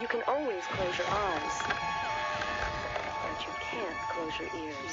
you can always close your eyes but you can't close your ears.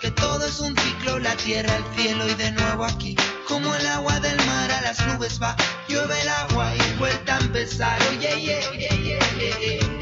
que todo es un ciclo, la tierra, el cielo y de nuevo aquí. Como el agua del mar a las nubes va, llueve el agua y vuelta a empezar. Oye, yeah, yeah, yeah.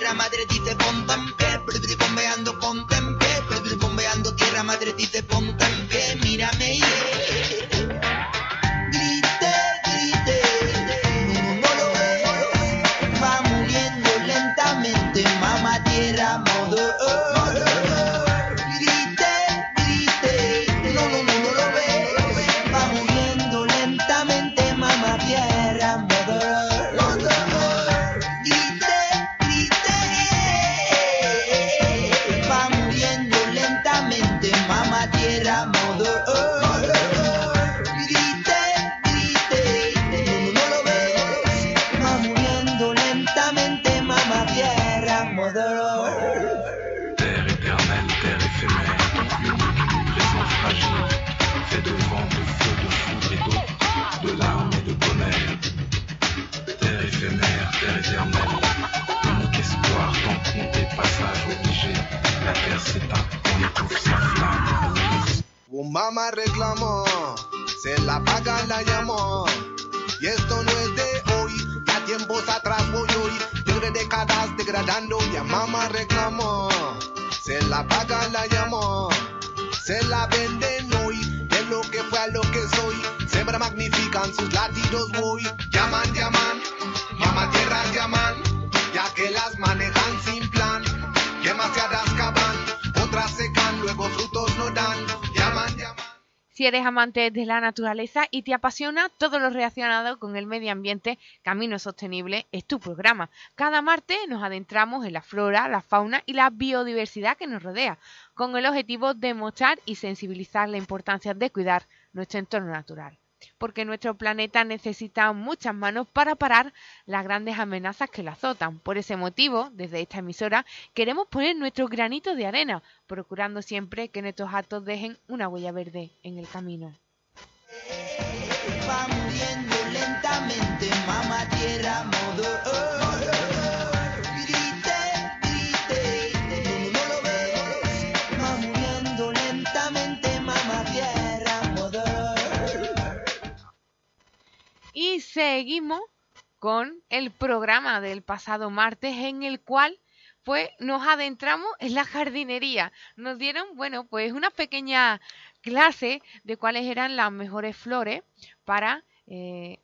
Tierra madre dice ponte en pie, bombeando ponte en pie, bombeando tierra madre dice ponte en pie, mírame yeah. Mamá reclamó, se la paga la llamó. Y esto no es de hoy, ya tiempos atrás voy hoy. Tigre décadas degradando, ya mamá reclamó. Se la paga la llamó, se la venden hoy. De lo que fue a lo que soy, siempre magnifican sus latidos voy. Si eres amante de la naturaleza y te apasiona todo lo relacionado con el medio ambiente, Camino Sostenible es tu programa. Cada martes nos adentramos en la flora, la fauna y la biodiversidad que nos rodea, con el objetivo de mostrar y sensibilizar la importancia de cuidar nuestro entorno natural. Porque nuestro planeta necesita muchas manos para parar las grandes amenazas que lo azotan. Por ese motivo, desde esta emisora, queremos poner nuestro granito de arena, procurando siempre que nuestros actos dejen una huella verde en el camino. Va muriendo lentamente, tierra, mother Y seguimos con el programa del pasado martes en el cual pues nos adentramos en la jardinería. Nos dieron, bueno, pues una pequeña clase de cuáles eran las mejores flores para eh,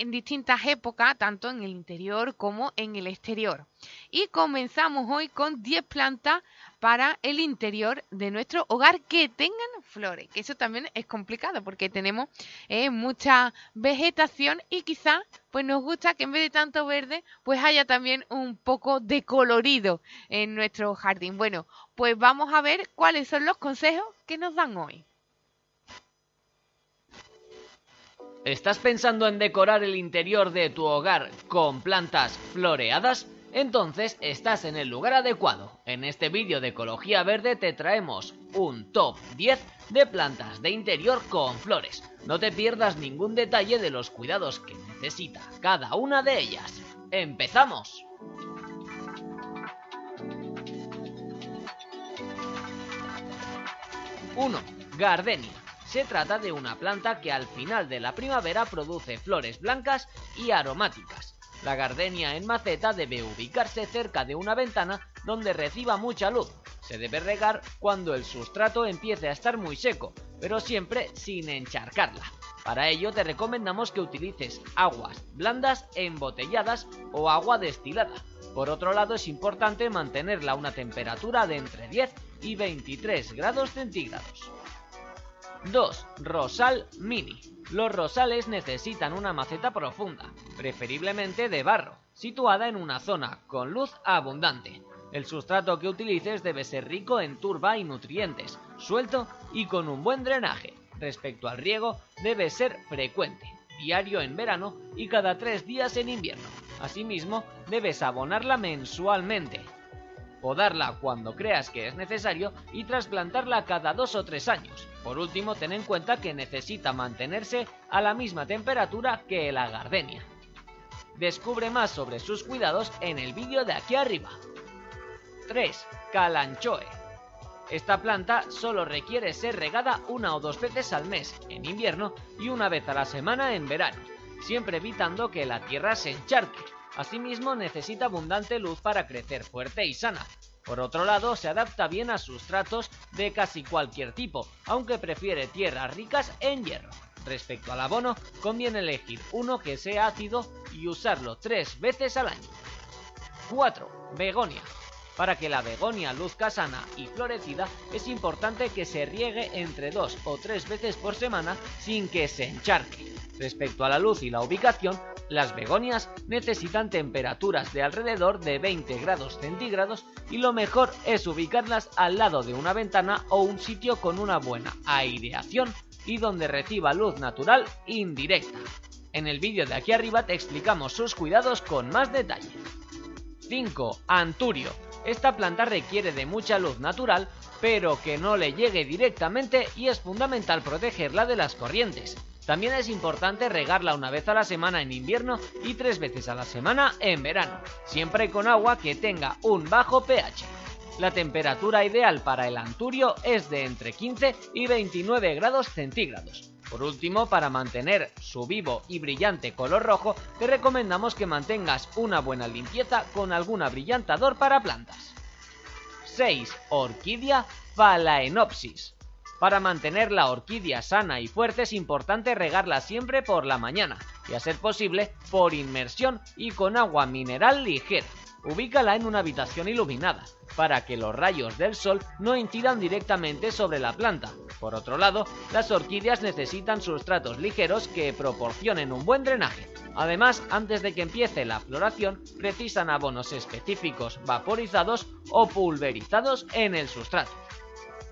en distintas épocas, tanto en el interior como en el exterior. Y comenzamos hoy con 10 plantas para el interior de nuestro hogar que tengan flores, que eso también es complicado porque tenemos eh, mucha vegetación y quizá pues nos gusta que en vez de tanto verde pues haya también un poco de colorido en nuestro jardín. Bueno, pues vamos a ver cuáles son los consejos que nos dan hoy. ¿Estás pensando en decorar el interior de tu hogar con plantas floreadas? Entonces estás en el lugar adecuado. En este vídeo de Ecología Verde te traemos un top 10 de plantas de interior con flores. No te pierdas ningún detalle de los cuidados que necesita cada una de ellas. ¡Empezamos! ¡1. Gardenia. Se trata de una planta que al final de la primavera produce flores blancas y aromáticas. La gardenia en maceta debe ubicarse cerca de una ventana donde reciba mucha luz. Se debe regar cuando el sustrato empiece a estar muy seco, pero siempre sin encharcarla. Para ello te recomendamos que utilices aguas blandas embotelladas o agua destilada. Por otro lado es importante mantenerla a una temperatura de entre 10 y 23 grados centígrados. 2. Rosal mini. Los rosales necesitan una maceta profunda, preferiblemente de barro, situada en una zona con luz abundante. El sustrato que utilices debe ser rico en turba y nutrientes, suelto y con un buen drenaje. Respecto al riego, debe ser frecuente, diario en verano y cada tres días en invierno. Asimismo, debes abonarla mensualmente, podarla cuando creas que es necesario y trasplantarla cada dos o tres años. Por último, ten en cuenta que necesita mantenerse a la misma temperatura que la gardenia. Descubre más sobre sus cuidados en el vídeo de aquí arriba. 3. Calanchoe. Esta planta solo requiere ser regada una o dos veces al mes en invierno y una vez a la semana en verano, siempre evitando que la tierra se encharque. Asimismo necesita abundante luz para crecer fuerte y sana. Por otro lado, se adapta bien a sustratos de casi cualquier tipo, aunque prefiere tierras ricas en hierro. Respecto al abono, conviene elegir uno que sea ácido y usarlo tres veces al año. 4. Begonia. Para que la begonia luzca sana y florecida, es importante que se riegue entre dos o tres veces por semana sin que se encharque. Respecto a la luz y la ubicación, las begonias necesitan temperaturas de alrededor de 20 grados centígrados y lo mejor es ubicarlas al lado de una ventana o un sitio con una buena aireación y donde reciba luz natural indirecta. En el vídeo de aquí arriba te explicamos sus cuidados con más detalle. 5. Anturio. Esta planta requiere de mucha luz natural, pero que no le llegue directamente y es fundamental protegerla de las corrientes. También es importante regarla una vez a la semana en invierno y tres veces a la semana en verano, siempre con agua que tenga un bajo pH. La temperatura ideal para el anturio es de entre 15 y 29 grados centígrados. Por último, para mantener su vivo y brillante color rojo, te recomendamos que mantengas una buena limpieza con algún abrillantador para plantas. 6. Orquídea Phalaenopsis. Para mantener la orquídea sana y fuerte es importante regarla siempre por la mañana y a ser posible por inmersión y con agua mineral ligera. Ubícala en una habitación iluminada, para que los rayos del sol no incidan directamente sobre la planta. Por otro lado, las orquídeas necesitan sustratos ligeros que proporcionen un buen drenaje. Además, antes de que empiece la floración, precisan abonos específicos vaporizados o pulverizados en el sustrato.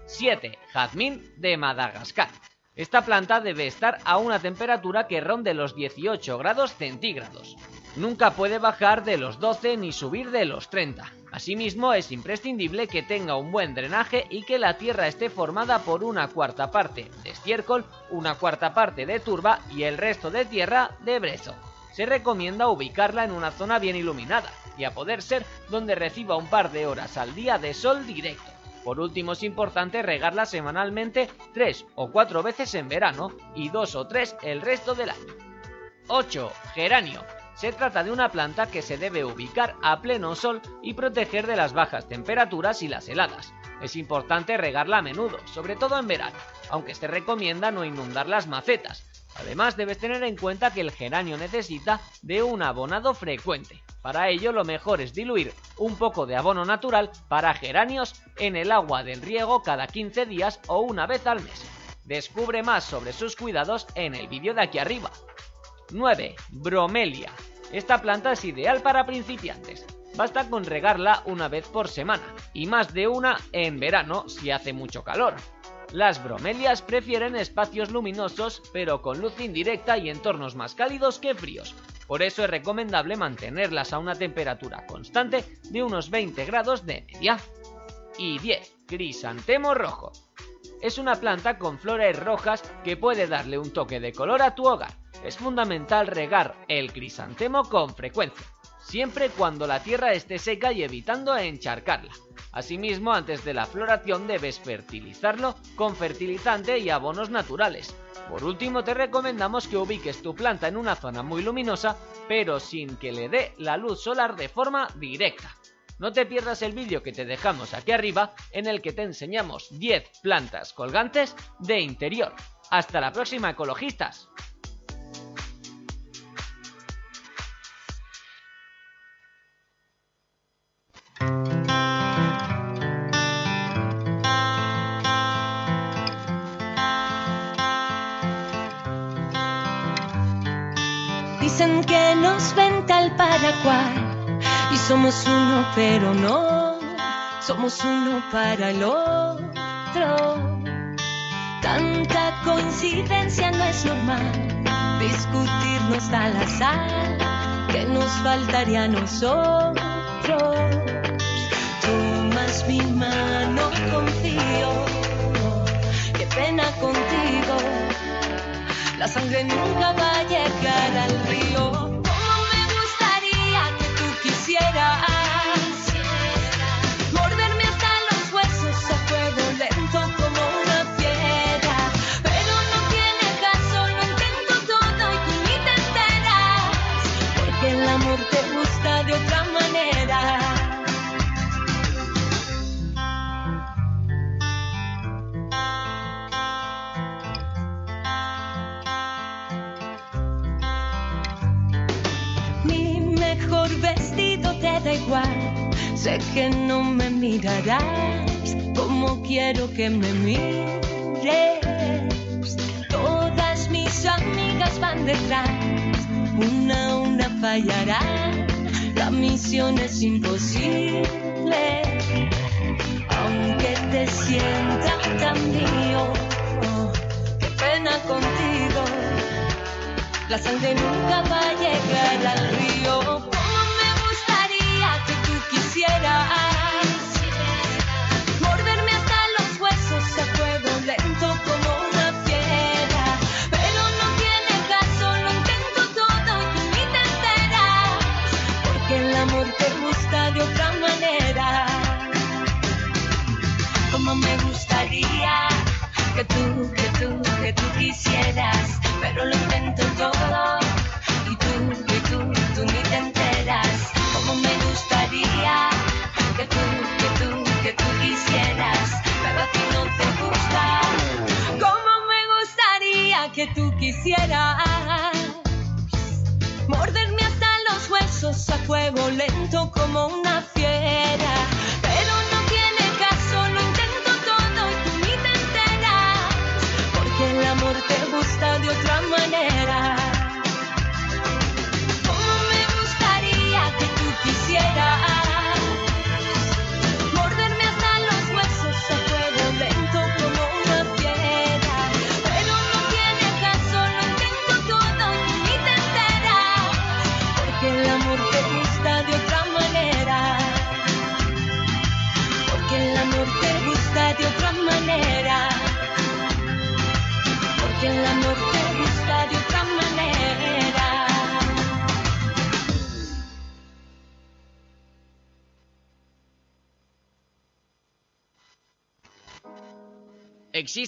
7. Jazmín de Madagascar. Esta planta debe estar a una temperatura que ronde los 18 grados centígrados. Nunca puede bajar de los 12 ni subir de los 30. Asimismo, es imprescindible que tenga un buen drenaje y que la tierra esté formada por una cuarta parte de estiércol, una cuarta parte de turba y el resto de tierra de brezo. Se recomienda ubicarla en una zona bien iluminada y a poder ser donde reciba un par de horas al día de sol directo. Por último, es importante regarla semanalmente tres o cuatro veces en verano y dos o tres el resto del año. 8. Geranio. Se trata de una planta que se debe ubicar a pleno sol y proteger de las bajas temperaturas y las heladas. Es importante regarla a menudo, sobre todo en verano, aunque se recomienda no inundar las macetas. Además debes tener en cuenta que el geranio necesita de un abonado frecuente. Para ello lo mejor es diluir un poco de abono natural para geranios en el agua del riego cada 15 días o una vez al mes. Descubre más sobre sus cuidados en el vídeo de aquí arriba. 9. Bromelia. Esta planta es ideal para principiantes. Basta con regarla una vez por semana y más de una en verano si hace mucho calor. Las bromelias prefieren espacios luminosos pero con luz indirecta y entornos más cálidos que fríos. Por eso es recomendable mantenerlas a una temperatura constante de unos 20 grados de media. Y 10. Crisantemo rojo. Es una planta con flores rojas que puede darle un toque de color a tu hogar. Es fundamental regar el crisantemo con frecuencia, siempre cuando la tierra esté seca y evitando encharcarla. Asimismo, antes de la floración debes fertilizarlo con fertilizante y abonos naturales. Por último, te recomendamos que ubiques tu planta en una zona muy luminosa, pero sin que le dé la luz solar de forma directa. No te pierdas el vídeo que te dejamos aquí arriba en el que te enseñamos 10 plantas colgantes de interior. Hasta la próxima, ecologistas. Dicen que nos ven tal para cual y somos uno pero no, somos uno para el otro. Tanta coincidencia no es normal, discutirnos al azar, que nos faltaría a nosotros. Tomas mi mano, confío, qué pena contigo. La sangre nunca va a llegar al río. Cómo me gustaría que tú quisieras que no me mirarás como quiero que me mires. Todas mis amigas van detrás, una a una fallará. La misión es imposible, aunque te sienta tan mío. oh, qué pena contigo. La sangre nunca va a llegar al río. Tú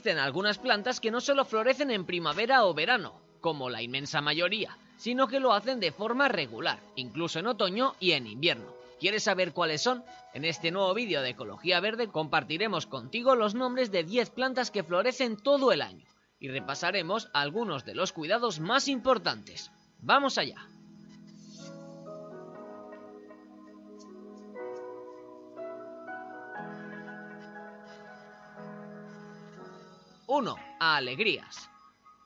Existen algunas plantas que no solo florecen en primavera o verano, como la inmensa mayoría, sino que lo hacen de forma regular, incluso en otoño y en invierno. ¿Quieres saber cuáles son? En este nuevo vídeo de Ecología Verde compartiremos contigo los nombres de 10 plantas que florecen todo el año y repasaremos algunos de los cuidados más importantes. ¡Vamos allá! 1. Alegrías.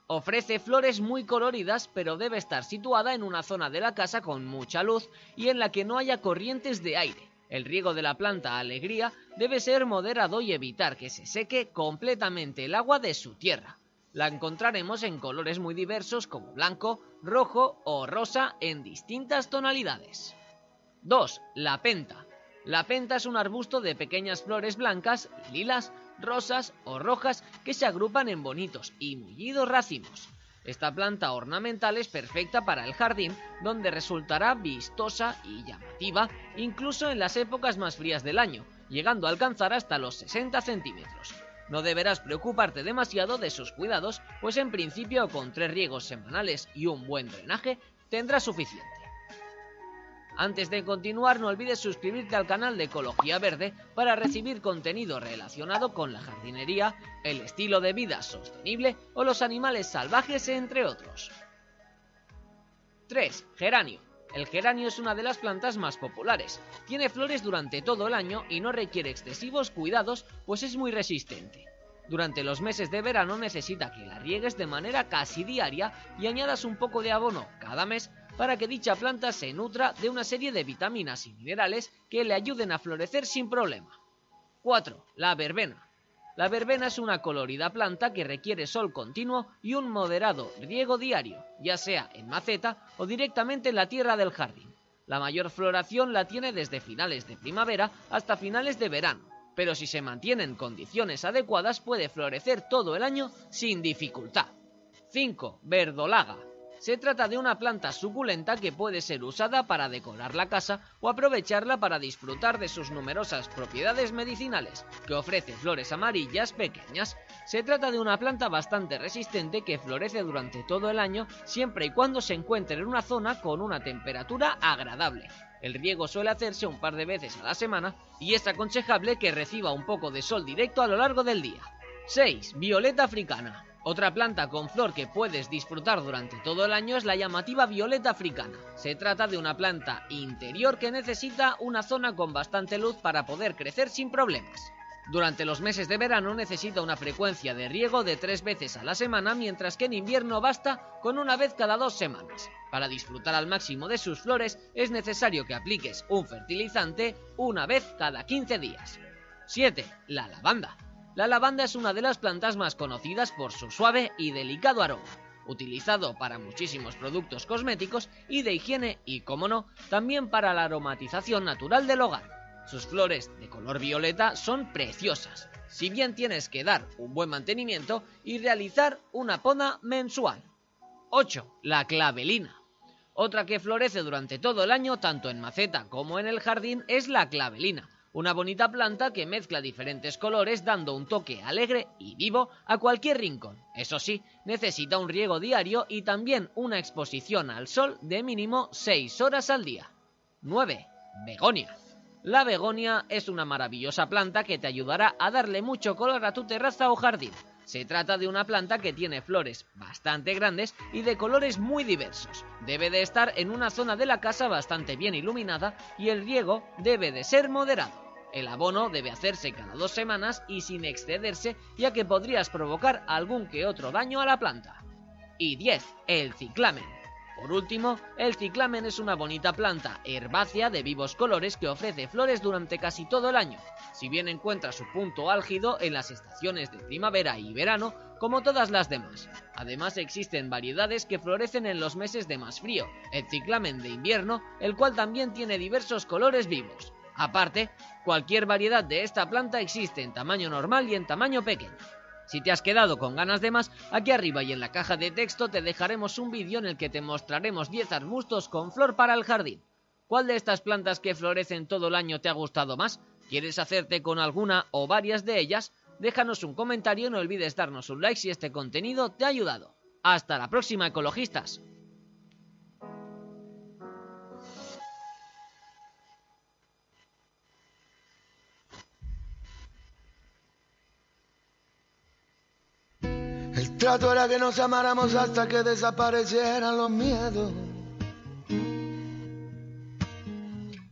Ofrece flores muy coloridas, pero debe estar situada en una zona de la casa con mucha luz y en la que no haya corrientes de aire. El riego de la planta alegría debe ser moderado y evitar que se seque completamente el agua de su tierra. La encontraremos en colores muy diversos como blanco, rojo o rosa en distintas tonalidades. 2. La penta. La penta es un arbusto de pequeñas flores blancas lilas rosas o rojas que se agrupan en bonitos y mullidos racimos. Esta planta ornamental es perfecta para el jardín, donde resultará vistosa y llamativa incluso en las épocas más frías del año, llegando a alcanzar hasta los 60 centímetros. No deberás preocuparte demasiado de sus cuidados, pues en principio con tres riegos semanales y un buen drenaje tendrás suficiente. Antes de continuar, no olvides suscribirte al canal de Ecología Verde para recibir contenido relacionado con la jardinería, el estilo de vida sostenible o los animales salvajes, entre otros. 3. Geranio. El geranio es una de las plantas más populares. Tiene flores durante todo el año y no requiere excesivos cuidados, pues es muy resistente. Durante los meses de verano necesita que la riegues de manera casi diaria y añadas un poco de abono cada mes para que dicha planta se nutra de una serie de vitaminas y minerales que le ayuden a florecer sin problema. 4. La verbena. La verbena es una colorida planta que requiere sol continuo y un moderado riego diario, ya sea en maceta o directamente en la tierra del jardín. La mayor floración la tiene desde finales de primavera hasta finales de verano, pero si se mantienen condiciones adecuadas puede florecer todo el año sin dificultad. 5. Verdolaga. Se trata de una planta suculenta que puede ser usada para decorar la casa o aprovecharla para disfrutar de sus numerosas propiedades medicinales, que ofrece flores amarillas pequeñas. Se trata de una planta bastante resistente que florece durante todo el año siempre y cuando se encuentre en una zona con una temperatura agradable. El riego suele hacerse un par de veces a la semana y es aconsejable que reciba un poco de sol directo a lo largo del día. 6. Violeta africana. Otra planta con flor que puedes disfrutar durante todo el año es la llamativa violeta africana. Se trata de una planta interior que necesita una zona con bastante luz para poder crecer sin problemas. Durante los meses de verano necesita una frecuencia de riego de tres veces a la semana, mientras que en invierno basta con una vez cada dos semanas. Para disfrutar al máximo de sus flores es necesario que apliques un fertilizante una vez cada 15 días. 7. La lavanda. La lavanda es una de las plantas más conocidas por su suave y delicado aroma, utilizado para muchísimos productos cosméticos y de higiene y, como no, también para la aromatización natural del hogar. Sus flores de color violeta son preciosas, si bien tienes que dar un buen mantenimiento y realizar una poda mensual. 8. La clavelina. Otra que florece durante todo el año, tanto en maceta como en el jardín, es la clavelina una bonita planta que mezcla diferentes colores dando un toque alegre y vivo a cualquier rincón. Eso sí, necesita un riego diario y también una exposición al sol de mínimo 6 horas al día. 9. Begonia. La begonia es una maravillosa planta que te ayudará a darle mucho color a tu terraza o jardín. Se trata de una planta que tiene flores bastante grandes y de colores muy diversos. Debe de estar en una zona de la casa bastante bien iluminada y el riego debe de ser moderado. El abono debe hacerse cada dos semanas y sin excederse, ya que podrías provocar algún que otro daño a la planta. Y 10. El ciclamen. Por último, el ciclamen es una bonita planta herbácea de vivos colores que ofrece flores durante casi todo el año, si bien encuentra su punto álgido en las estaciones de primavera y verano, como todas las demás. Además existen variedades que florecen en los meses de más frío, el ciclamen de invierno, el cual también tiene diversos colores vivos. Aparte, cualquier variedad de esta planta existe en tamaño normal y en tamaño pequeño. Si te has quedado con ganas de más, aquí arriba y en la caja de texto te dejaremos un vídeo en el que te mostraremos 10 arbustos con flor para el jardín. ¿Cuál de estas plantas que florecen todo el año te ha gustado más? ¿Quieres hacerte con alguna o varias de ellas? Déjanos un comentario y no olvides darnos un like si este contenido te ha ayudado. Hasta la próxima, ecologistas. El trato era que nos amáramos hasta que desaparecieran los miedos.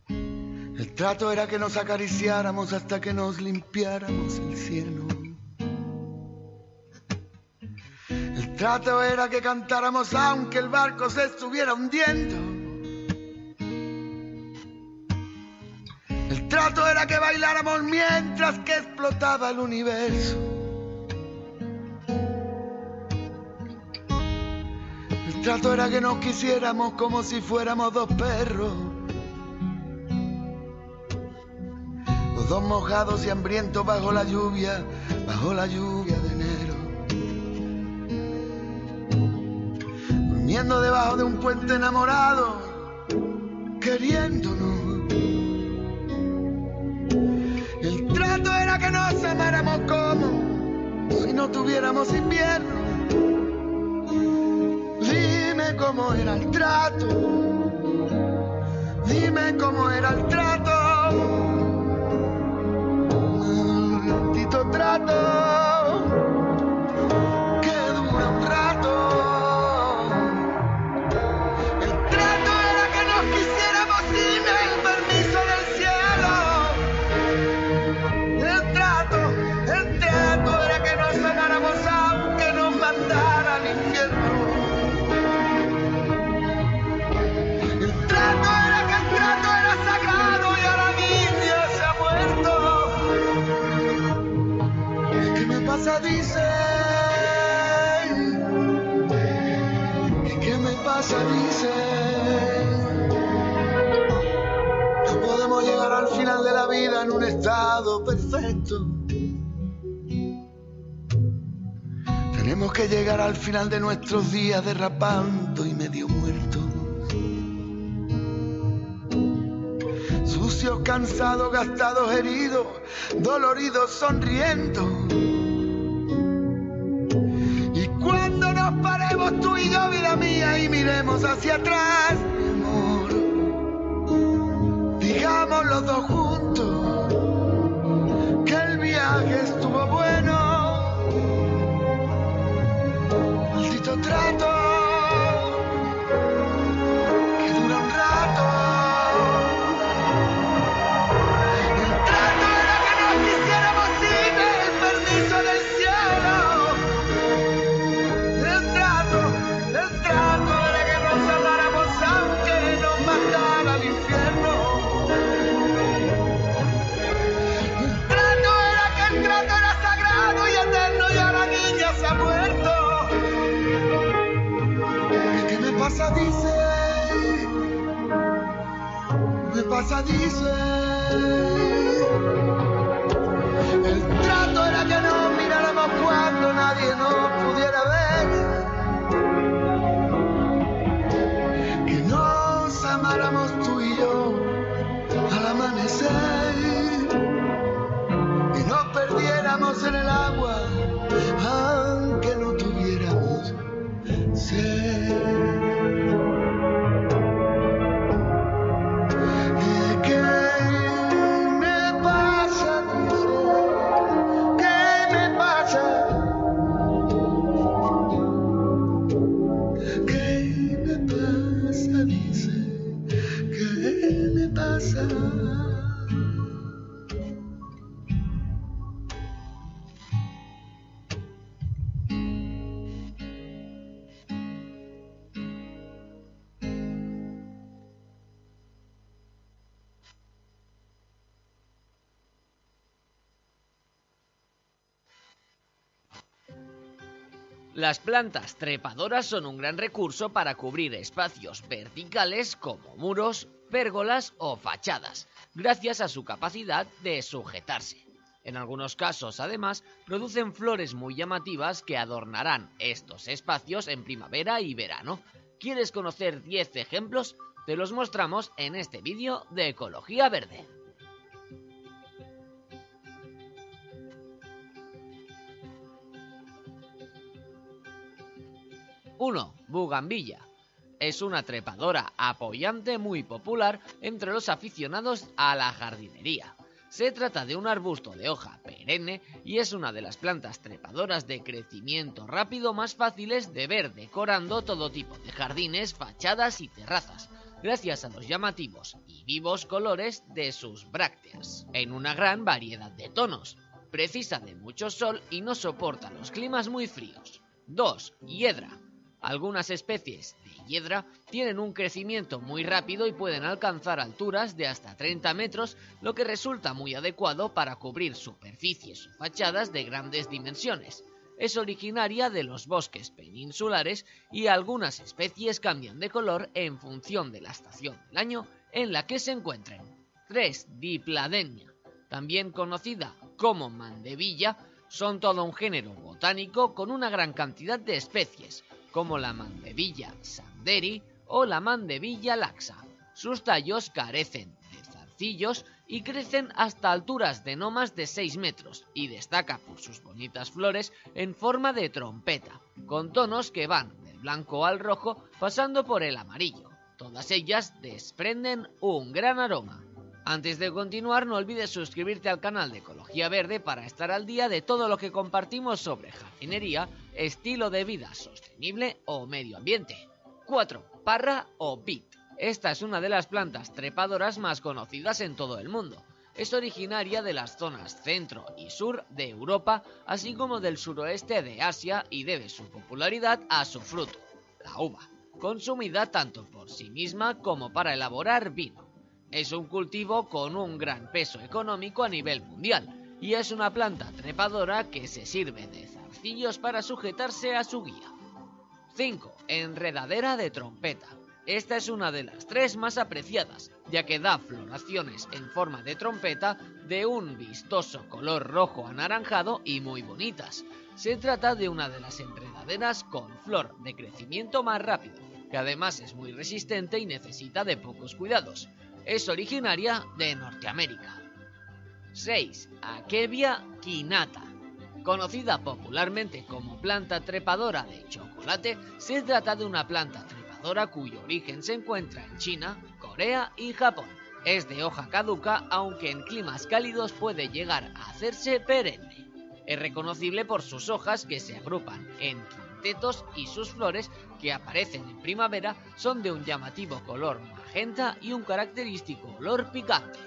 El trato era que nos acariciáramos hasta que nos limpiáramos el cielo. El trato era que cantáramos aunque el barco se estuviera hundiendo. El trato era que bailáramos mientras que explotaba el universo. Trato era que nos quisiéramos como si fuéramos dos perros. Los dos mojados y hambrientos bajo la lluvia, bajo la lluvia de enero. Durmiendo debajo de un puente enamorado, queriéndonos. El trato era que nos amáramos como si no tuviéramos invierno. Cómo era el trato. Dime cómo era el trato. De la vida en un estado perfecto. Tenemos que llegar al final de nuestros días derrapando y medio muertos. Sucios, cansados, gastados, heridos, doloridos, sonriendo. Y cuando nos paremos tú y yo, vida mía, y miremos hacia atrás, mi amor, digamos los dos juntos sperando Me pasa, dice. Las plantas trepadoras son un gran recurso para cubrir espacios verticales como muros, pérgolas o fachadas, gracias a su capacidad de sujetarse. En algunos casos, además, producen flores muy llamativas que adornarán estos espacios en primavera y verano. ¿Quieres conocer 10 ejemplos? Te los mostramos en este vídeo de Ecología Verde. 1. Bugambilla. Es una trepadora apoyante muy popular entre los aficionados a la jardinería. Se trata de un arbusto de hoja perenne y es una de las plantas trepadoras de crecimiento rápido más fáciles de ver decorando todo tipo de jardines, fachadas y terrazas, gracias a los llamativos y vivos colores de sus brácteas, en una gran variedad de tonos. Precisa de mucho sol y no soporta los climas muy fríos. 2. Hiedra. Algunas especies de hiedra tienen un crecimiento muy rápido y pueden alcanzar alturas de hasta 30 metros, lo que resulta muy adecuado para cubrir superficies o fachadas de grandes dimensiones. Es originaria de los bosques peninsulares y algunas especies cambian de color en función de la estación del año en la que se encuentren. 3. Dipladenia. También conocida como mandevilla, son todo un género botánico con una gran cantidad de especies, como la mandevilla sanderi o la mandevilla laxa. Sus tallos carecen de zarcillos y crecen hasta alturas de no más de 6 metros y destaca por sus bonitas flores en forma de trompeta, con tonos que van del blanco al rojo pasando por el amarillo. Todas ellas desprenden un gran aroma. Antes de continuar, no olvides suscribirte al canal de Ecología Verde para estar al día de todo lo que compartimos sobre jardinería, estilo de vida sostenible o medio ambiente. 4. Parra o bit. Esta es una de las plantas trepadoras más conocidas en todo el mundo. Es originaria de las zonas centro y sur de Europa, así como del suroeste de Asia y debe su popularidad a su fruto, la uva, consumida tanto por sí misma como para elaborar vino. Es un cultivo con un gran peso económico a nivel mundial y es una planta trepadora que se sirve de zarcillos para sujetarse a su guía. 5. Enredadera de trompeta. Esta es una de las tres más apreciadas, ya que da floraciones en forma de trompeta de un vistoso color rojo anaranjado y muy bonitas. Se trata de una de las enredaderas con flor de crecimiento más rápido, que además es muy resistente y necesita de pocos cuidados. Es originaria de Norteamérica. 6. Akevia quinata. Conocida popularmente como planta trepadora de chocolate, se trata de una planta trepadora cuyo origen se encuentra en China, Corea y Japón. Es de hoja caduca, aunque en climas cálidos puede llegar a hacerse perenne. Es reconocible por sus hojas que se agrupan en quintetos y sus flores que aparecen en primavera son de un llamativo color y un característico olor picante.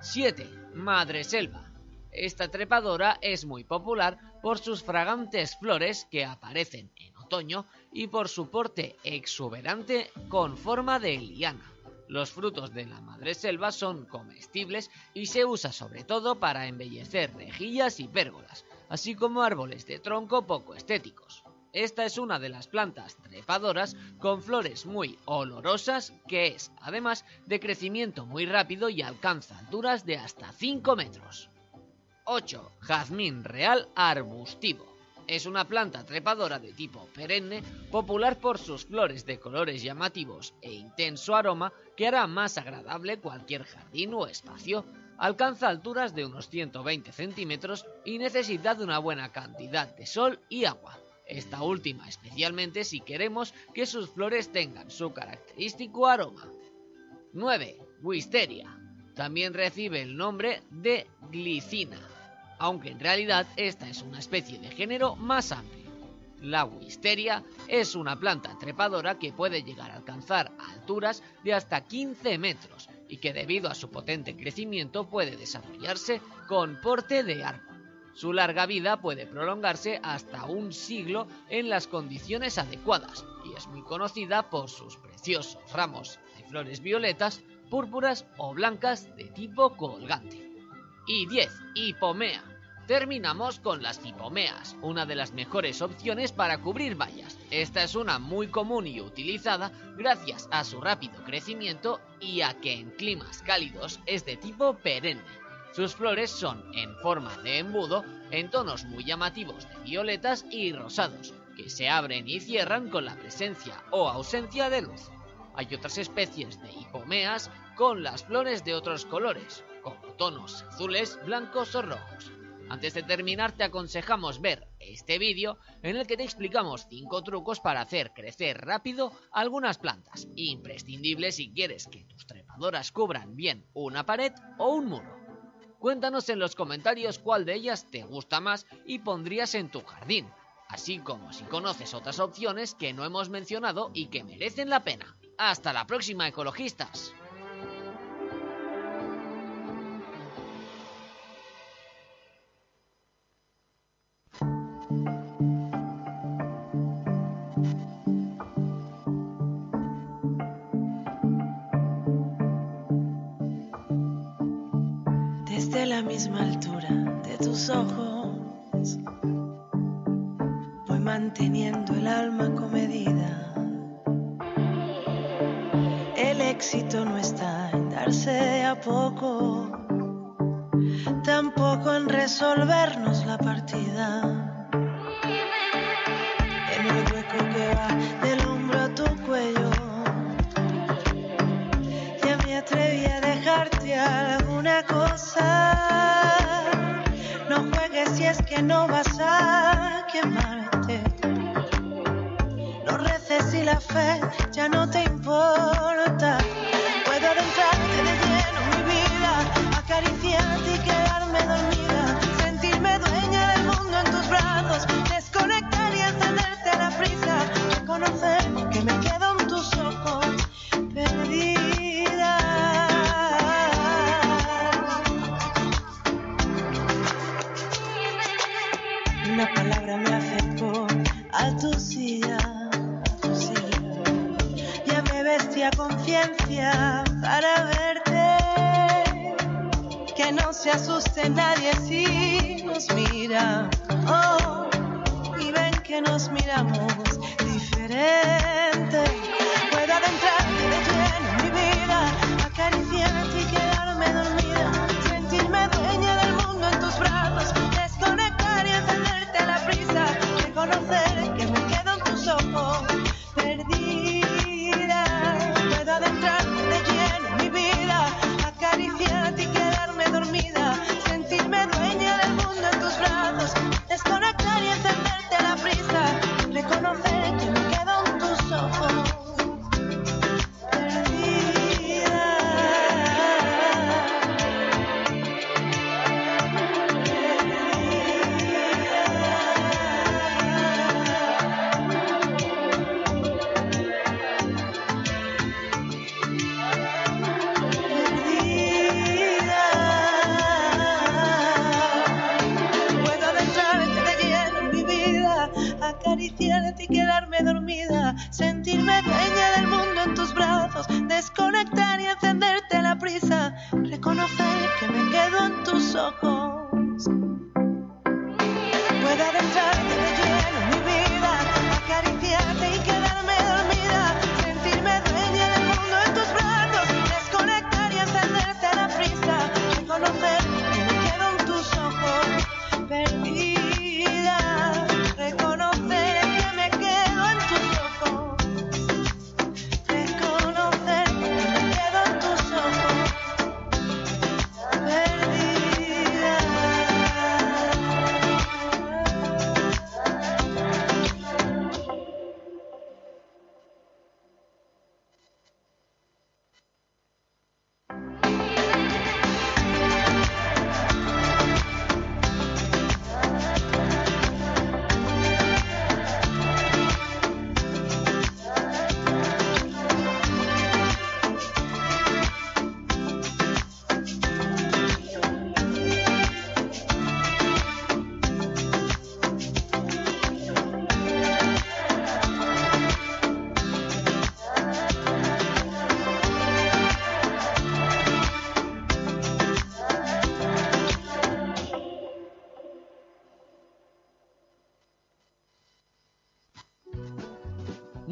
7. Madre selva. Esta trepadora es muy popular por sus fragantes flores que aparecen en otoño y por su porte exuberante con forma de liana. Los frutos de la madreselva son comestibles y se usa sobre todo para embellecer rejillas y pérgolas, así como árboles de tronco poco estéticos. Esta es una de las plantas trepadoras con flores muy olorosas que es, además, de crecimiento muy rápido y alcanza alturas de hasta 5 metros. 8. Jazmín real arbustivo. Es una planta trepadora de tipo perenne, popular por sus flores de colores llamativos e intenso aroma que hará más agradable cualquier jardín o espacio. Alcanza alturas de unos 120 centímetros y necesita de una buena cantidad de sol y agua. Esta última especialmente si queremos que sus flores tengan su característico aroma. 9. Wisteria. También recibe el nombre de glicina aunque en realidad esta es una especie de género más amplio. La wisteria es una planta trepadora que puede llegar a alcanzar alturas de hasta 15 metros y que debido a su potente crecimiento puede desarrollarse con porte de árbol. Su larga vida puede prolongarse hasta un siglo en las condiciones adecuadas y es muy conocida por sus preciosos ramos de flores violetas, púrpuras o blancas de tipo colgante. Y 10. Hipomea. Terminamos con las hipomeas, una de las mejores opciones para cubrir vallas. Esta es una muy común y utilizada gracias a su rápido crecimiento y a que en climas cálidos es de tipo perenne. Sus flores son en forma de embudo, en tonos muy llamativos de violetas y rosados, que se abren y cierran con la presencia o ausencia de luz. Hay otras especies de hipomeas con las flores de otros colores, como tonos azules, blancos o rojos. Antes de terminar te aconsejamos ver este vídeo en el que te explicamos 5 trucos para hacer crecer rápido algunas plantas, imprescindibles si quieres que tus trepadoras cubran bien una pared o un muro. Cuéntanos en los comentarios cuál de ellas te gusta más y pondrías en tu jardín, así como si conoces otras opciones que no hemos mencionado y que merecen la pena. Hasta la próxima, ecologistas. Desde la misma altura de tus ojos, voy manteniendo el alma comedida. El éxito no está en darse a poco, tampoco en resolvernos la partida. En el hueco que va del hombro a tu cuello, ya me atreví a dejarte alguna No juegues si es que no vas a quemarte. No reces si la fe ya no te importa. Puedo adentrarte de lleno en mi vida, acariciarte y quedarme dormida. Sentirme dueña del mundo en tus brazos, se asuste nadie si nos mira. Oh, y ven que nos miramos diferente.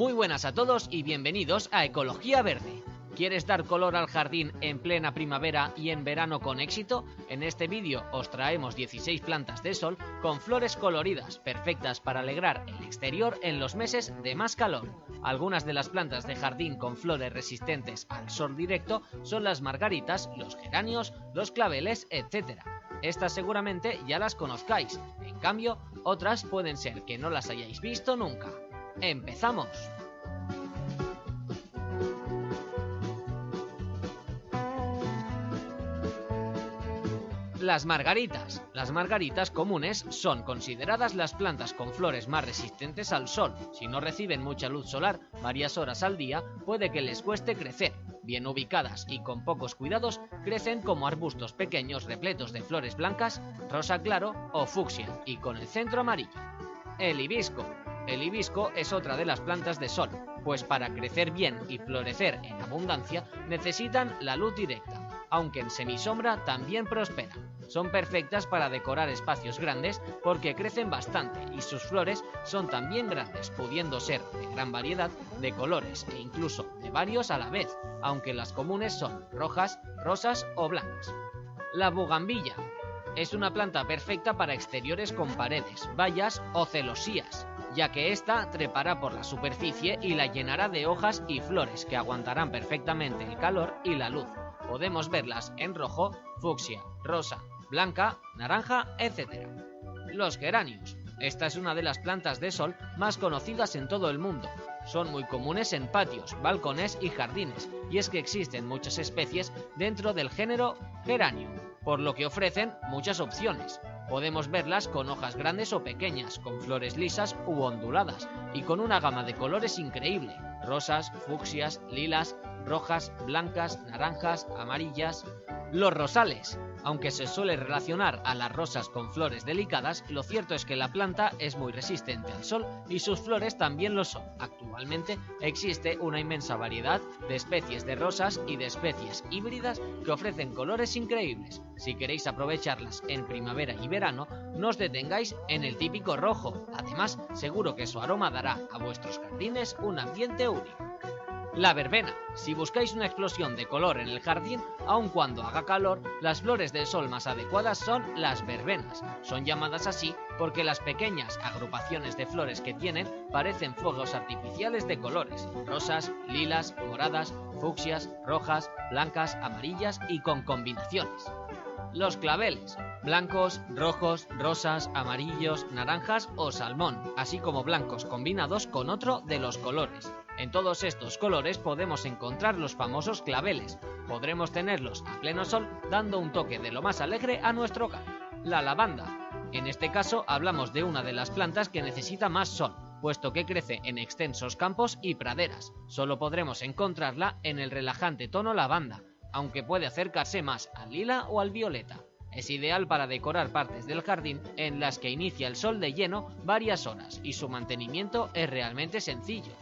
Muy buenas a todos y bienvenidos a Ecología Verde. ¿Quieres dar color al jardín en plena primavera y en verano con éxito? En este vídeo os traemos 16 plantas de sol con flores coloridas, perfectas para alegrar el exterior en los meses de más calor. Algunas de las plantas de jardín con flores resistentes al sol directo son las margaritas, los geranios, los claveles, etc. Estas seguramente ya las conozcáis, en cambio, otras pueden ser que no las hayáis visto nunca. ¡Empezamos! Las margaritas. Las margaritas comunes son consideradas las plantas con flores más resistentes al sol. Si no reciben mucha luz solar varias horas al día, puede que les cueste crecer. Bien ubicadas y con pocos cuidados, crecen como arbustos pequeños repletos de flores blancas, rosa claro o fucsia y con el centro amarillo. El hibisco. El hibisco es otra de las plantas de sol, pues para crecer bien y florecer en abundancia necesitan la luz directa aunque en semisombra también prosperan. Son perfectas para decorar espacios grandes porque crecen bastante y sus flores son también grandes, pudiendo ser de gran variedad de colores e incluso de varios a la vez, aunque las comunes son rojas, rosas o blancas. La bugambilla es una planta perfecta para exteriores con paredes, vallas o celosías, ya que ésta trepará por la superficie y la llenará de hojas y flores que aguantarán perfectamente el calor y la luz podemos verlas en rojo, fucsia, rosa, blanca, naranja, etc. Los geranios. Esta es una de las plantas de sol más conocidas en todo el mundo. Son muy comunes en patios, balcones y jardines, y es que existen muchas especies dentro del género geranio, por lo que ofrecen muchas opciones. Podemos verlas con hojas grandes o pequeñas, con flores lisas u onduladas, y con una gama de colores increíble, rosas, fucsias, lilas, rojas, blancas, naranjas, amarillas. Los rosales. Aunque se suele relacionar a las rosas con flores delicadas, lo cierto es que la planta es muy resistente al sol y sus flores también lo son. Actualmente existe una inmensa variedad de especies de rosas y de especies híbridas que ofrecen colores increíbles. Si queréis aprovecharlas en primavera y verano, no os detengáis en el típico rojo. Además, seguro que su aroma dará a vuestros jardines un ambiente único. La verbena. Si buscáis una explosión de color en el jardín, aun cuando haga calor, las flores del sol más adecuadas son las verbenas. Son llamadas así porque las pequeñas agrupaciones de flores que tienen parecen fuegos artificiales de colores, rosas, lilas, moradas, fucsias, rojas, blancas, amarillas y con combinaciones. Los claveles, blancos, rojos, rosas, amarillos, naranjas o salmón, así como blancos combinados con otro de los colores. En todos estos colores podemos encontrar los famosos claveles. Podremos tenerlos a pleno sol dando un toque de lo más alegre a nuestro hogar. La lavanda. En este caso hablamos de una de las plantas que necesita más sol, puesto que crece en extensos campos y praderas. Solo podremos encontrarla en el relajante tono lavanda, aunque puede acercarse más al lila o al violeta. Es ideal para decorar partes del jardín en las que inicia el sol de lleno varias horas y su mantenimiento es realmente sencillo.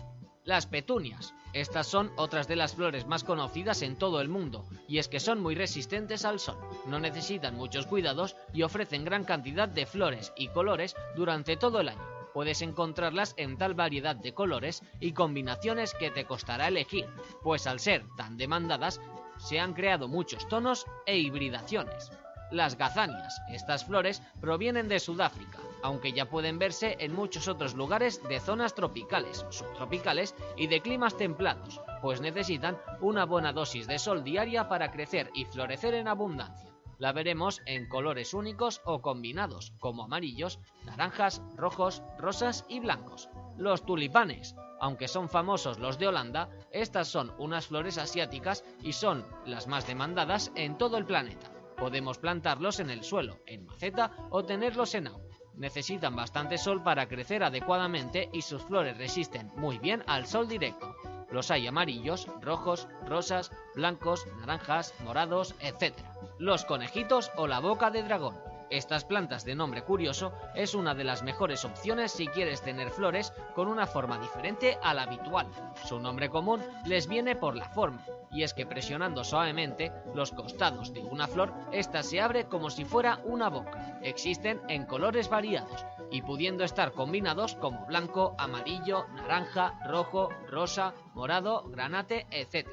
Las petunias. Estas son otras de las flores más conocidas en todo el mundo, y es que son muy resistentes al sol, no necesitan muchos cuidados y ofrecen gran cantidad de flores y colores durante todo el año. Puedes encontrarlas en tal variedad de colores y combinaciones que te costará elegir, pues al ser tan demandadas, se han creado muchos tonos e hibridaciones. Las gazanias. Estas flores provienen de Sudáfrica, aunque ya pueden verse en muchos otros lugares de zonas tropicales, subtropicales y de climas templados, pues necesitan una buena dosis de sol diaria para crecer y florecer en abundancia. La veremos en colores únicos o combinados, como amarillos, naranjas, rojos, rosas y blancos. Los tulipanes. Aunque son famosos los de Holanda, estas son unas flores asiáticas y son las más demandadas en todo el planeta. Podemos plantarlos en el suelo, en maceta o tenerlos en agua. Necesitan bastante sol para crecer adecuadamente y sus flores resisten muy bien al sol directo. Los hay amarillos, rojos, rosas, blancos, naranjas, morados, etc. Los conejitos o la boca de dragón. Estas plantas de nombre curioso es una de las mejores opciones si quieres tener flores con una forma diferente a la habitual. Su nombre común les viene por la forma, y es que presionando suavemente los costados de una flor, ésta se abre como si fuera una boca. Existen en colores variados y pudiendo estar combinados como blanco, amarillo, naranja, rojo, rosa, morado, granate, etc.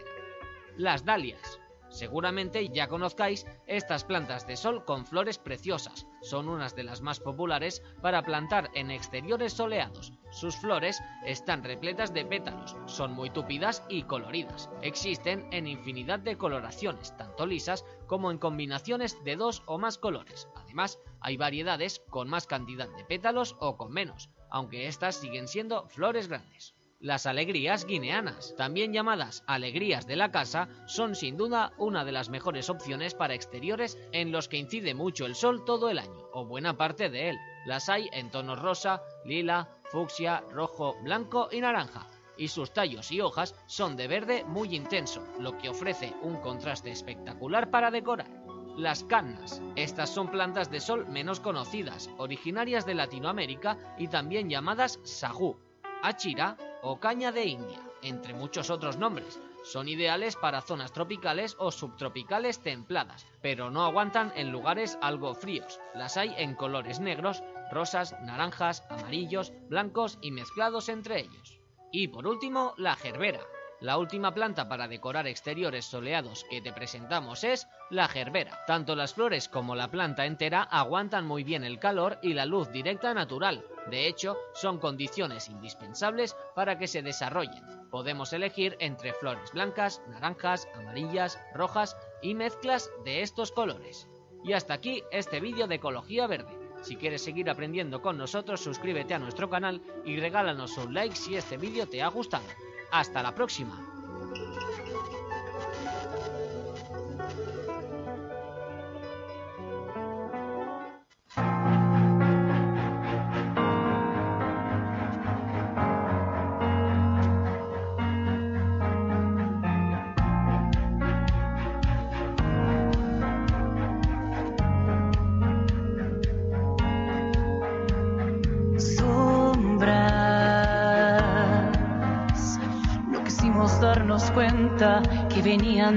Las dalias. Seguramente ya conozcáis estas plantas de sol con flores preciosas. Son unas de las más populares para plantar en exteriores soleados. Sus flores están repletas de pétalos, son muy tupidas y coloridas. Existen en infinidad de coloraciones, tanto lisas como en combinaciones de dos o más colores. Además, hay variedades con más cantidad de pétalos o con menos, aunque estas siguen siendo flores grandes. Las alegrías guineanas, también llamadas alegrías de la casa, son sin duda una de las mejores opciones para exteriores en los que incide mucho el sol todo el año, o buena parte de él. Las hay en tonos rosa, lila, fucsia, rojo, blanco y naranja, y sus tallos y hojas son de verde muy intenso, lo que ofrece un contraste espectacular para decorar. Las cannas. Estas son plantas de sol menos conocidas, originarias de Latinoamérica y también llamadas sagú, achira o caña de India, entre muchos otros nombres. Son ideales para zonas tropicales o subtropicales templadas, pero no aguantan en lugares algo fríos. Las hay en colores negros, rosas, naranjas, amarillos, blancos y mezclados entre ellos. Y por último, la gerbera. La última planta para decorar exteriores soleados que te presentamos es la gerbera. Tanto las flores como la planta entera aguantan muy bien el calor y la luz directa natural. De hecho, son condiciones indispensables para que se desarrollen. Podemos elegir entre flores blancas, naranjas, amarillas, rojas y mezclas de estos colores. Y hasta aquí este vídeo de Ecología Verde. Si quieres seguir aprendiendo con nosotros, suscríbete a nuestro canal y regálanos un like si este vídeo te ha gustado. Hasta la próxima.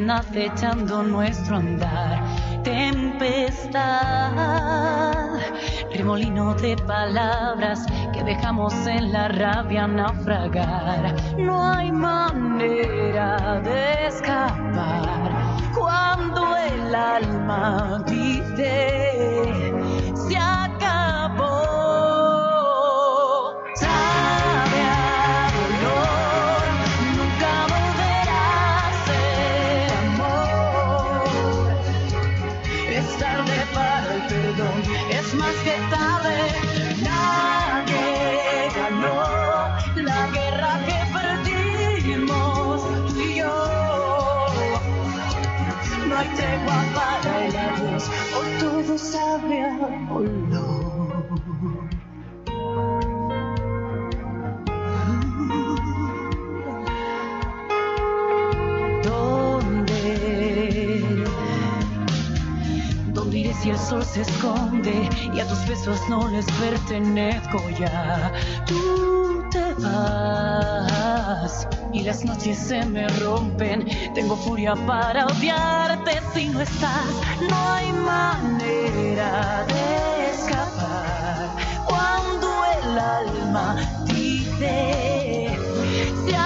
Venían acechando nuestro andar. Tempestad, remolino de palabras que dejamos en la rabia naufragar. No hay manera de escapar cuando el alma dice se acabó. Sol se esconde y a tus besos no les pertenezco ya? Tú te vas y las noches se me rompen. Tengo furia para odiarte si no estás. No hay manera de escapar cuando el alma dice se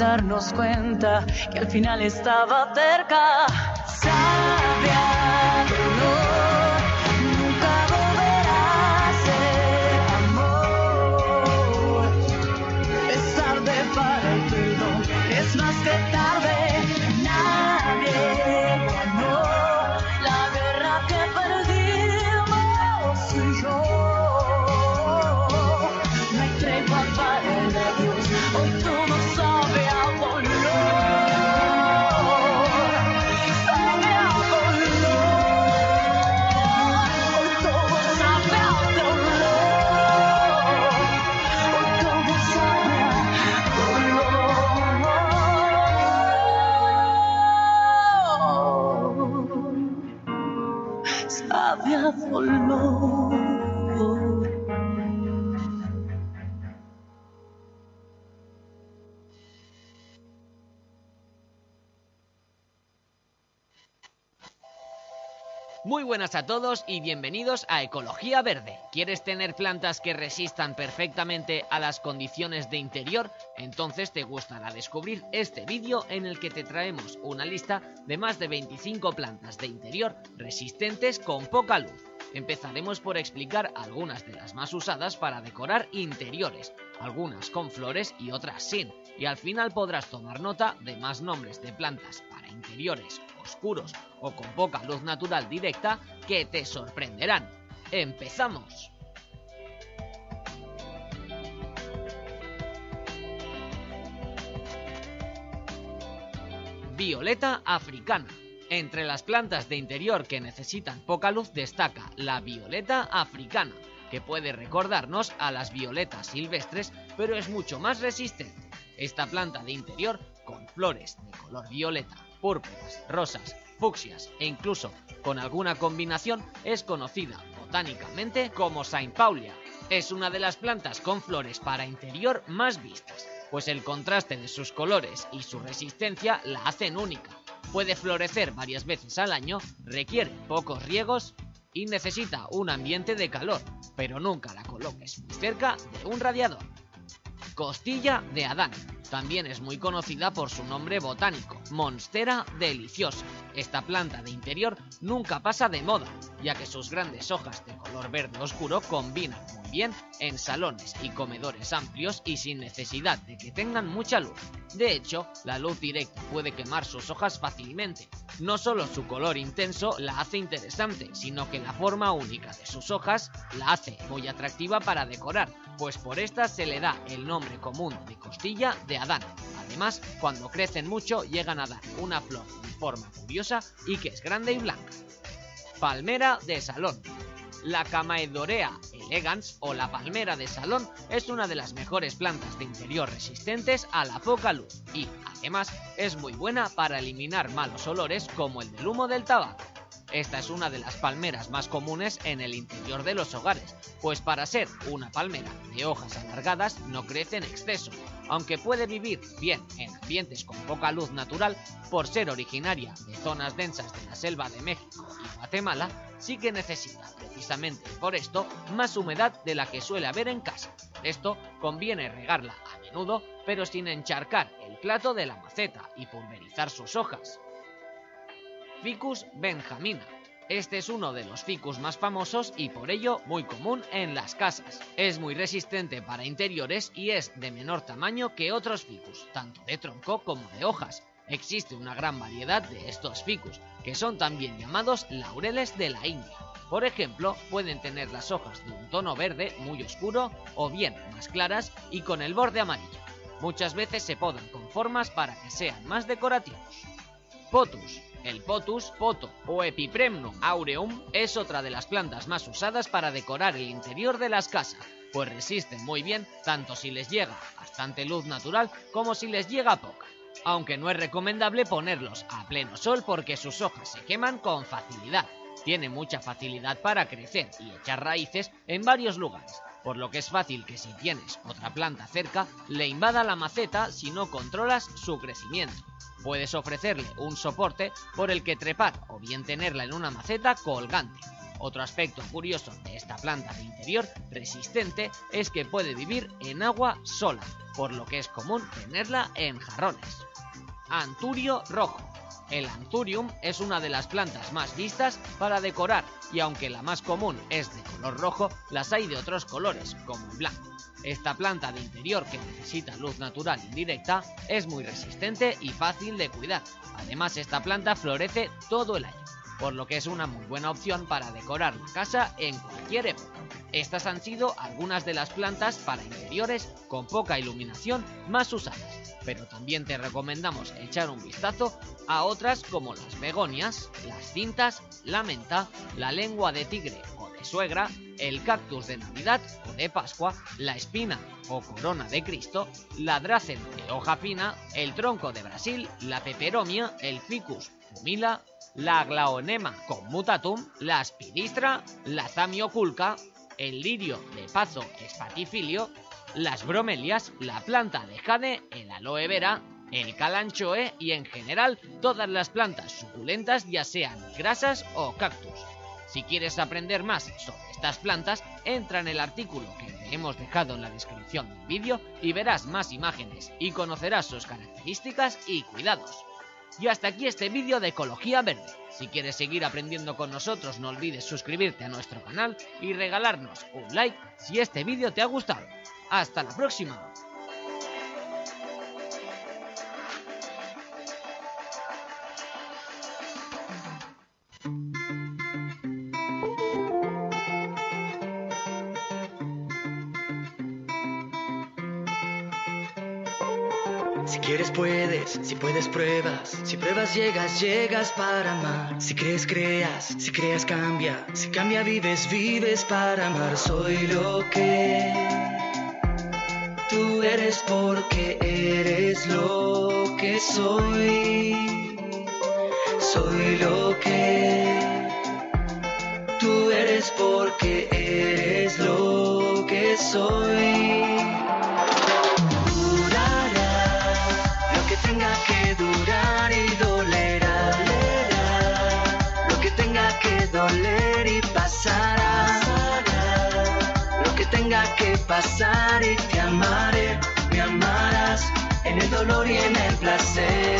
darnos cuenta que al final estaba cerca. Buenas a todos y bienvenidos a Ecología Verde. ¿Quieres tener plantas que resistan perfectamente a las condiciones de interior? Entonces te gustará descubrir este vídeo en el que te traemos una lista de más de 25 plantas de interior resistentes con poca luz. Empezaremos por explicar algunas de las más usadas para decorar interiores, algunas con flores y otras sin, y al final podrás tomar nota de más nombres de plantas para interiores oscuros o con poca luz natural directa que te sorprenderán. ¡Empezamos! Violeta africana. Entre las plantas de interior que necesitan poca luz destaca la violeta africana, que puede recordarnos a las violetas silvestres, pero es mucho más resistente. Esta planta de interior, con flores de color violeta, púrpuras, rosas, fucsias e incluso con alguna combinación, es conocida botánicamente como Saint Paulia. Es una de las plantas con flores para interior más vistas, pues el contraste de sus colores y su resistencia la hacen única. Puede florecer varias veces al año, requiere pocos riegos y necesita un ambiente de calor, pero nunca la coloques muy cerca de un radiador. Costilla de Adán. También es muy conocida por su nombre botánico, Monstera deliciosa. Esta planta de interior nunca pasa de moda, ya que sus grandes hojas de color verde oscuro combinan bien en salones y comedores amplios y sin necesidad de que tengan mucha luz. De hecho, la luz directa puede quemar sus hojas fácilmente. No solo su color intenso la hace interesante, sino que la forma única de sus hojas la hace muy atractiva para decorar, pues por esta se le da el nombre común de costilla de Adán. Además, cuando crecen mucho llegan a dar una flor de forma curiosa y que es grande y blanca. Palmera de salón. La Camaedorea elegans o la palmera de salón es una de las mejores plantas de interior resistentes a la poca luz y, además, es muy buena para eliminar malos olores como el del humo del tabaco. Esta es una de las palmeras más comunes en el interior de los hogares, pues para ser una palmera de hojas alargadas no crece en exceso, aunque puede vivir bien en ambientes con poca luz natural, por ser originaria de zonas densas de la selva de México y Guatemala, sí que necesita, precisamente por esto, más humedad de la que suele haber en casa. Esto conviene regarla a menudo, pero sin encharcar el plato de la maceta y pulverizar sus hojas. Ficus benjamina. Este es uno de los ficus más famosos y por ello muy común en las casas. Es muy resistente para interiores y es de menor tamaño que otros ficus, tanto de tronco como de hojas. Existe una gran variedad de estos ficus, que son también llamados laureles de la India. Por ejemplo, pueden tener las hojas de un tono verde muy oscuro o bien más claras y con el borde amarillo. Muchas veces se podan con formas para que sean más decorativos. Potus. El potus, poto o epipremnum aureum es otra de las plantas más usadas para decorar el interior de las casas, pues resisten muy bien tanto si les llega bastante luz natural como si les llega poca. Aunque no es recomendable ponerlos a pleno sol porque sus hojas se queman con facilidad. Tiene mucha facilidad para crecer y echar raíces en varios lugares, por lo que es fácil que si tienes otra planta cerca, le invada la maceta si no controlas su crecimiento. Puedes ofrecerle un soporte por el que trepar o bien tenerla en una maceta colgante. Otro aspecto curioso de esta planta de interior resistente es que puede vivir en agua sola, por lo que es común tenerla en jarrones. Anturio rojo. El Anthurium es una de las plantas más vistas para decorar y aunque la más común es de color rojo, las hay de otros colores, como el blanco. Esta planta de interior que necesita luz natural indirecta es muy resistente y fácil de cuidar. Además, esta planta florece todo el año, por lo que es una muy buena opción para decorar la casa en cualquier época. Estas han sido algunas de las plantas para interiores con poca iluminación más usadas, pero también te recomendamos echar un vistazo a otras como las begonias, las cintas, la menta, la lengua de tigre suegra, el cactus de Navidad o de Pascua, la espina o corona de Cristo, la drácena de hoja fina, el tronco de Brasil, la peperomia, el ficus pumila, la glaonema comutatum, la aspiristra, la zamioculca, el lirio de pazo espatifilio, las bromelias, la planta de jade, el aloe vera, el calanchoe y en general todas las plantas suculentas ya sean grasas o cactus. Si quieres aprender más sobre estas plantas, entra en el artículo que te hemos dejado en la descripción del vídeo y verás más imágenes y conocerás sus características y cuidados. Y hasta aquí este vídeo de Ecología Verde. Si quieres seguir aprendiendo con nosotros no olvides suscribirte a nuestro canal y regalarnos un like si este vídeo te ha gustado. ¡Hasta la próxima! Si puedes pruebas, si pruebas llegas, llegas para amar. Si crees creas, si creas cambia, si cambia vives, vives para amar. Soy lo que tú eres porque eres lo que soy. Soy lo que tú eres porque eres lo que soy. Tenga que pasar y te amaré, me amarás en el dolor y en el placer.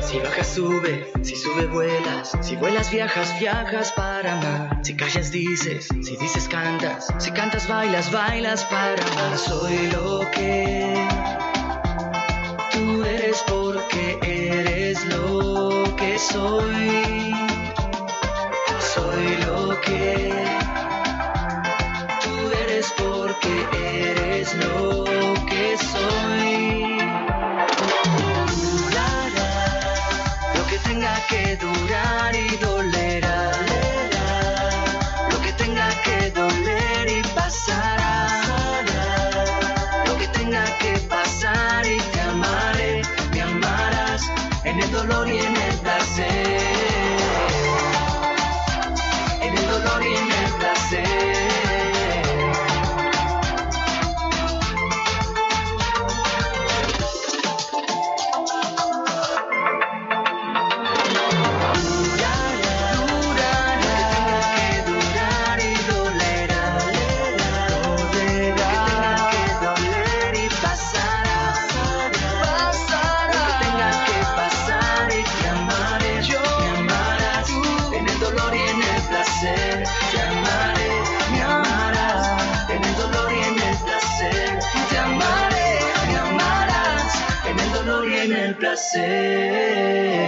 Si bajas sube, si sube vuelas, si vuelas viajas, viajas para amar. Si callas dices, si dices cantas, si cantas bailas, bailas para amar. Soy lo que porque eres lo que soy. Soy lo que tú eres porque eres lo que soy. El placer.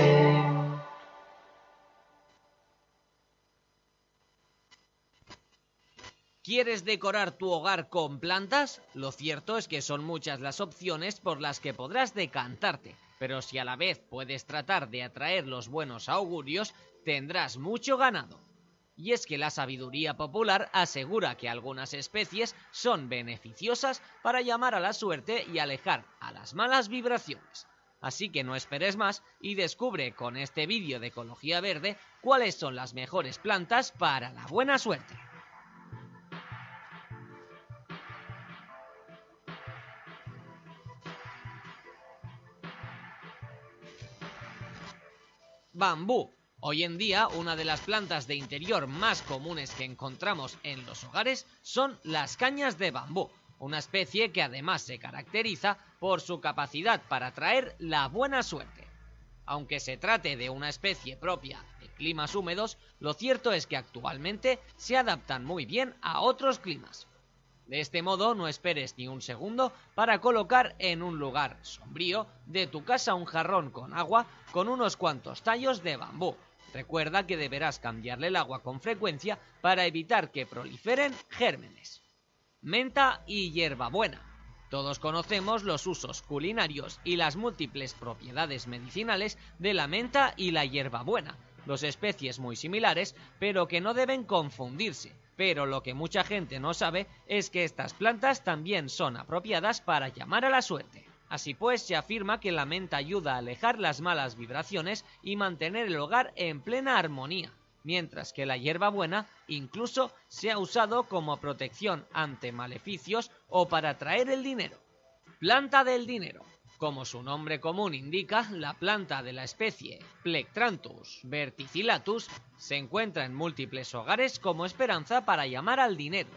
¿Quieres decorar tu hogar con plantas? Lo cierto es que son muchas las opciones por las que podrás decantarte, pero si a la vez puedes tratar de atraer los buenos augurios, tendrás mucho ganado. Y es que la sabiduría popular asegura que algunas especies son beneficiosas para llamar a la suerte y alejar a las malas vibraciones. Así que no esperes más y descubre con este vídeo de Ecología Verde cuáles son las mejores plantas para la buena suerte. Bambú. Hoy en día, una de las plantas de interior más comunes que encontramos en los hogares son las cañas de bambú, una especie que además se caracteriza por su capacidad para atraer la buena suerte. Aunque se trate de una especie propia de climas húmedos, lo cierto es que actualmente se adaptan muy bien a otros climas. De este modo no esperes ni un segundo para colocar en un lugar sombrío de tu casa un jarrón con agua con unos cuantos tallos de bambú. Recuerda que deberás cambiarle el agua con frecuencia para evitar que proliferen gérmenes. Menta y hierbabuena. Todos conocemos los usos culinarios y las múltiples propiedades medicinales de la menta y la hierbabuena, dos especies muy similares, pero que no deben confundirse. Pero lo que mucha gente no sabe es que estas plantas también son apropiadas para llamar a la suerte. Así pues, se afirma que la menta ayuda a alejar las malas vibraciones y mantener el hogar en plena armonía, mientras que la hierbabuena incluso se ha usado como protección ante maleficios o para atraer el dinero. Planta del dinero. Como su nombre común indica, la planta de la especie Plectranthus verticillatus se encuentra en múltiples hogares como esperanza para llamar al dinero.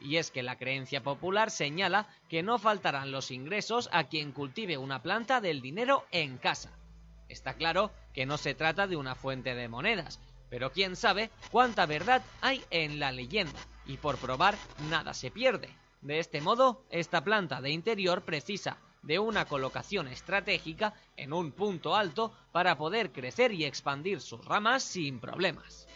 Y es que la creencia popular señala que no faltarán los ingresos a quien cultive una planta del dinero en casa. Está claro que no se trata de una fuente de monedas, pero quién sabe cuánta verdad hay en la leyenda, y por probar nada se pierde. De este modo, esta planta de interior precisa de una colocación estratégica en un punto alto para poder crecer y expandir sus ramas sin problemas.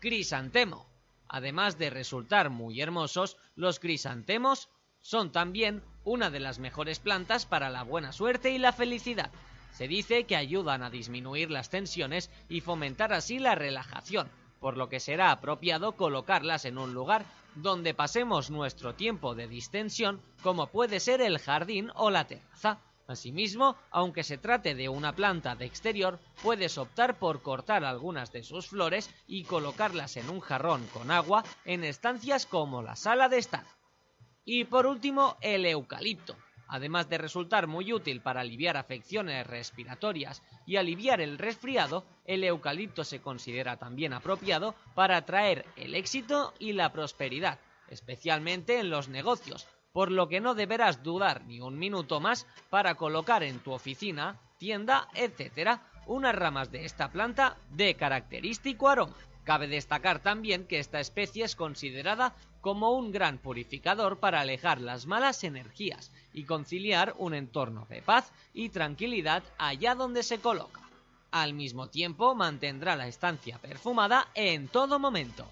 Crisantemo. Además de resultar muy hermosos, los crisantemos son también una de las mejores plantas para la buena suerte y la felicidad. Se dice que ayudan a disminuir las tensiones y fomentar así la relajación, por lo que será apropiado colocarlas en un lugar donde pasemos nuestro tiempo de distensión, como puede ser el jardín o la terraza. Asimismo, aunque se trate de una planta de exterior, puedes optar por cortar algunas de sus flores y colocarlas en un jarrón con agua en estancias como la sala de estar. Y por último, el eucalipto. Además de resultar muy útil para aliviar afecciones respiratorias y aliviar el resfriado, el eucalipto se considera también apropiado para atraer el éxito y la prosperidad, especialmente en los negocios, por lo que no deberás dudar ni un minuto más para colocar en tu oficina, tienda, etc., unas ramas de esta planta de característico aroma. Cabe destacar también que esta especie es considerada como un gran purificador para alejar las malas energías y conciliar un entorno de paz y tranquilidad allá donde se coloca. Al mismo tiempo mantendrá la estancia perfumada en todo momento.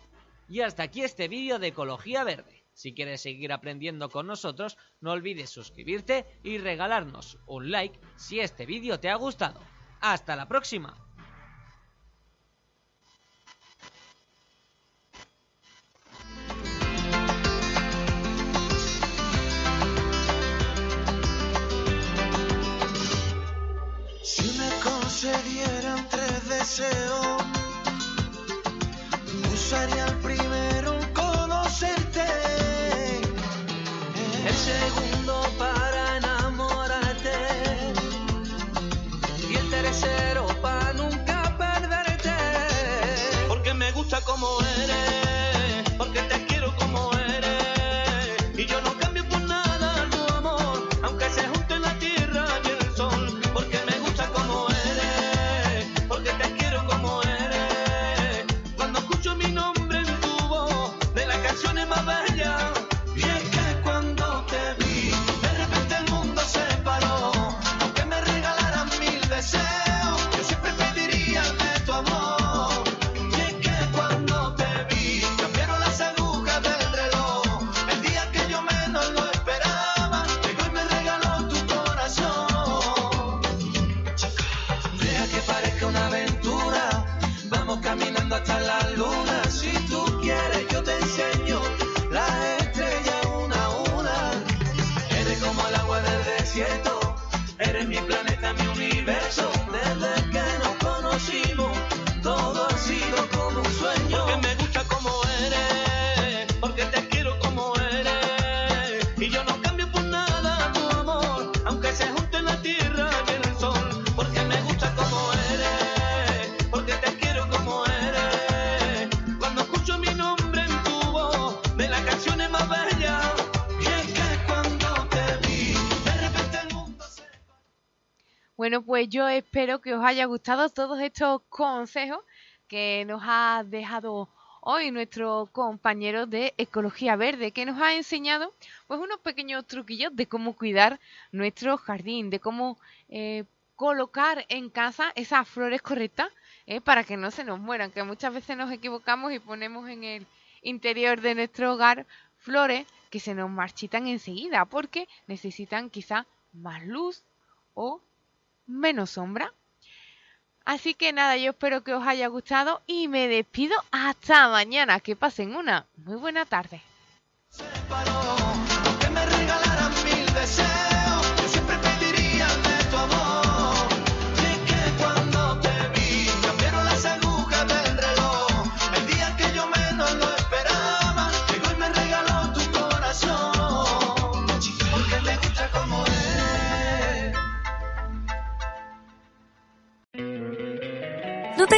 Y hasta aquí este vídeo de Ecología Verde. Si quieres seguir aprendiendo con nosotros, no olvides suscribirte y regalarnos un like si este vídeo te ha gustado. ¡Hasta la próxima! Deseos, usaría el primero conocerte, el segundo Bueno, pues yo espero que os haya gustado todos estos consejos que nos ha dejado hoy nuestro compañero de Ecología Verde, que nos ha enseñado pues unos pequeños truquillos de cómo cuidar nuestro jardín, de cómo eh, colocar en casa esas flores correctas eh, para que no se nos mueran, que muchas veces nos equivocamos y ponemos en el interior de nuestro hogar flores que se nos marchitan enseguida porque necesitan quizá más luz o menos sombra. Así que nada, yo espero que os haya gustado y me despido hasta mañana. Que pasen una muy buena tarde.